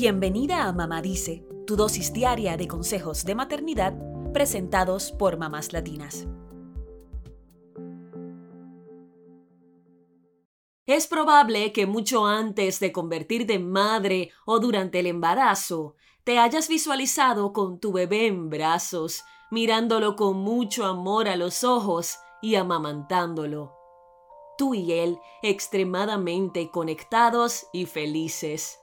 Bienvenida a Mamá Dice, tu dosis diaria de consejos de maternidad presentados por mamás latinas. Es probable que mucho antes de convertirte en madre o durante el embarazo, te hayas visualizado con tu bebé en brazos, mirándolo con mucho amor a los ojos y amamantándolo. Tú y él extremadamente conectados y felices.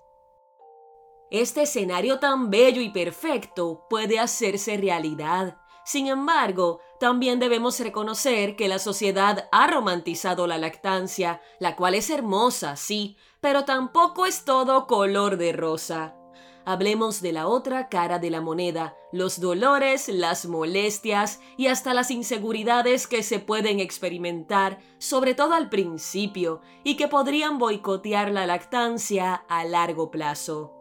Este escenario tan bello y perfecto puede hacerse realidad. Sin embargo, también debemos reconocer que la sociedad ha romantizado la lactancia, la cual es hermosa, sí, pero tampoco es todo color de rosa. Hablemos de la otra cara de la moneda, los dolores, las molestias y hasta las inseguridades que se pueden experimentar, sobre todo al principio, y que podrían boicotear la lactancia a largo plazo.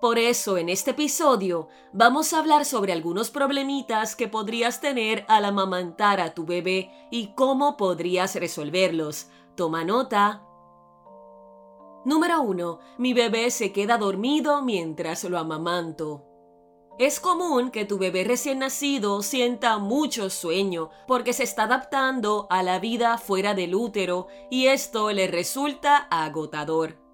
Por eso en este episodio vamos a hablar sobre algunos problemitas que podrías tener al amamantar a tu bebé y cómo podrías resolverlos. Toma nota. Número 1. Mi bebé se queda dormido mientras lo amamanto. Es común que tu bebé recién nacido sienta mucho sueño porque se está adaptando a la vida fuera del útero y esto le resulta agotador.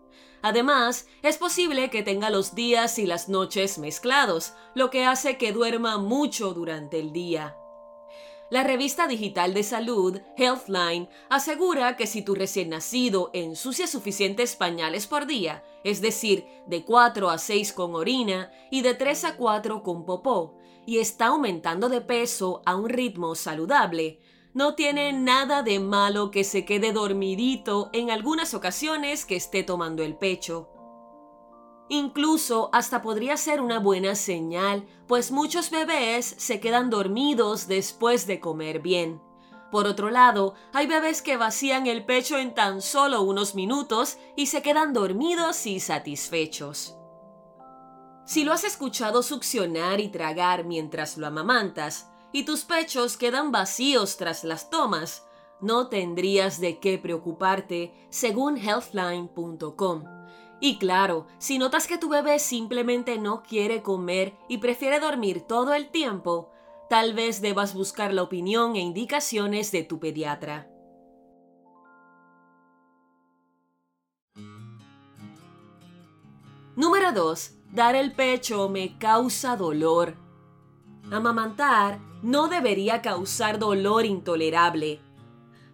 Además, es posible que tenga los días y las noches mezclados, lo que hace que duerma mucho durante el día. La revista digital de salud, Healthline, asegura que si tu recién nacido ensucia suficientes pañales por día, es decir, de 4 a 6 con orina y de 3 a 4 con popó, y está aumentando de peso a un ritmo saludable, no tiene nada de malo que se quede dormidito en algunas ocasiones que esté tomando el pecho. Incluso hasta podría ser una buena señal, pues muchos bebés se quedan dormidos después de comer bien. Por otro lado, hay bebés que vacían el pecho en tan solo unos minutos y se quedan dormidos y satisfechos. Si lo has escuchado succionar y tragar mientras lo amamantas, y tus pechos quedan vacíos tras las tomas, no tendrías de qué preocuparte, según healthline.com. Y claro, si notas que tu bebé simplemente no quiere comer y prefiere dormir todo el tiempo, tal vez debas buscar la opinión e indicaciones de tu pediatra. Número 2. Dar el pecho me causa dolor. Amamantar no debería causar dolor intolerable.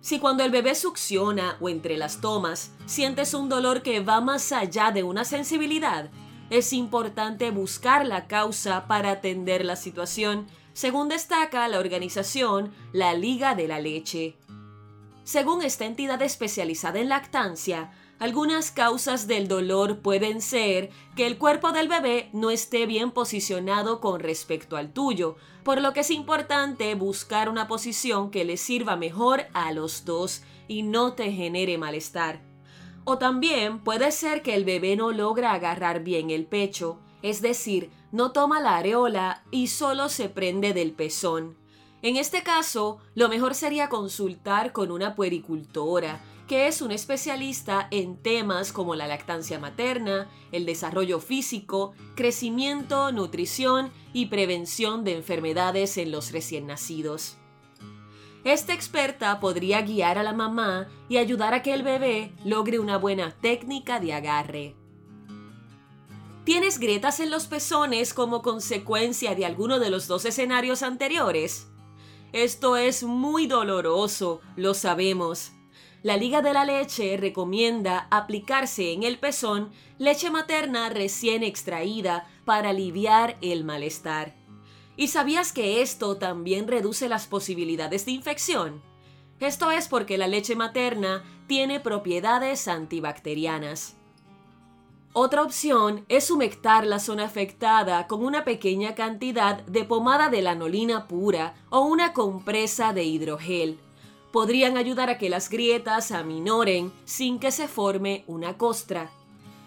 Si cuando el bebé succiona o entre las tomas sientes un dolor que va más allá de una sensibilidad, es importante buscar la causa para atender la situación, según destaca la organización La Liga de la Leche. Según esta entidad especializada en lactancia, algunas causas del dolor pueden ser que el cuerpo del bebé no esté bien posicionado con respecto al tuyo, por lo que es importante buscar una posición que le sirva mejor a los dos y no te genere malestar. O también puede ser que el bebé no logra agarrar bien el pecho, es decir, no toma la areola y solo se prende del pezón. En este caso, lo mejor sería consultar con una puericultora, que es un especialista en temas como la lactancia materna, el desarrollo físico, crecimiento, nutrición y prevención de enfermedades en los recién nacidos. Esta experta podría guiar a la mamá y ayudar a que el bebé logre una buena técnica de agarre. ¿Tienes grietas en los pezones como consecuencia de alguno de los dos escenarios anteriores? Esto es muy doloroso, lo sabemos. La Liga de la Leche recomienda aplicarse en el pezón leche materna recién extraída para aliviar el malestar. ¿Y sabías que esto también reduce las posibilidades de infección? Esto es porque la leche materna tiene propiedades antibacterianas. Otra opción es humectar la zona afectada con una pequeña cantidad de pomada de lanolina pura o una compresa de hidrogel podrían ayudar a que las grietas aminoren sin que se forme una costra.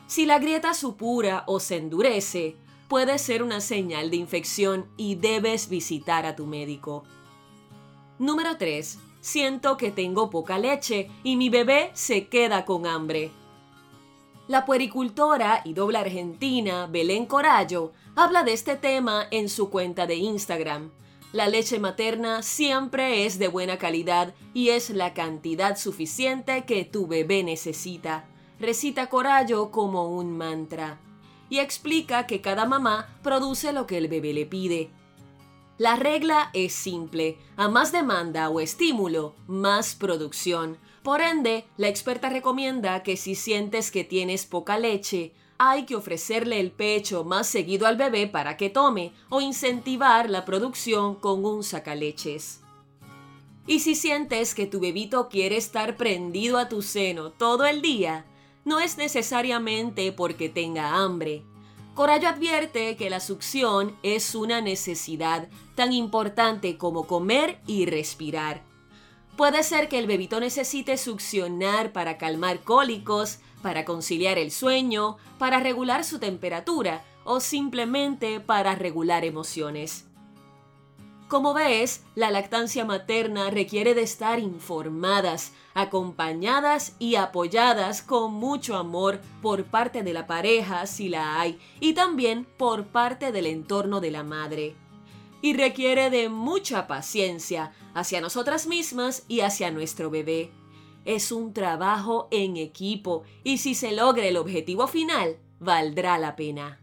Si la grieta supura o se endurece, puede ser una señal de infección y debes visitar a tu médico. Número 3. Siento que tengo poca leche y mi bebé se queda con hambre. La puericultora y doble argentina Belén Corallo habla de este tema en su cuenta de Instagram. La leche materna siempre es de buena calidad y es la cantidad suficiente que tu bebé necesita. Recita Corallo como un mantra. Y explica que cada mamá produce lo que el bebé le pide. La regla es simple. A más demanda o estímulo, más producción. Por ende, la experta recomienda que si sientes que tienes poca leche, hay que ofrecerle el pecho más seguido al bebé para que tome o incentivar la producción con un sacaleches. Y si sientes que tu bebito quiere estar prendido a tu seno todo el día, no es necesariamente porque tenga hambre. Corallo advierte que la succión es una necesidad tan importante como comer y respirar. Puede ser que el bebito necesite succionar para calmar cólicos, para conciliar el sueño, para regular su temperatura o simplemente para regular emociones. Como ves, la lactancia materna requiere de estar informadas, acompañadas y apoyadas con mucho amor por parte de la pareja si la hay y también por parte del entorno de la madre y requiere de mucha paciencia hacia nosotras mismas y hacia nuestro bebé. Es un trabajo en equipo y si se logra el objetivo final, valdrá la pena.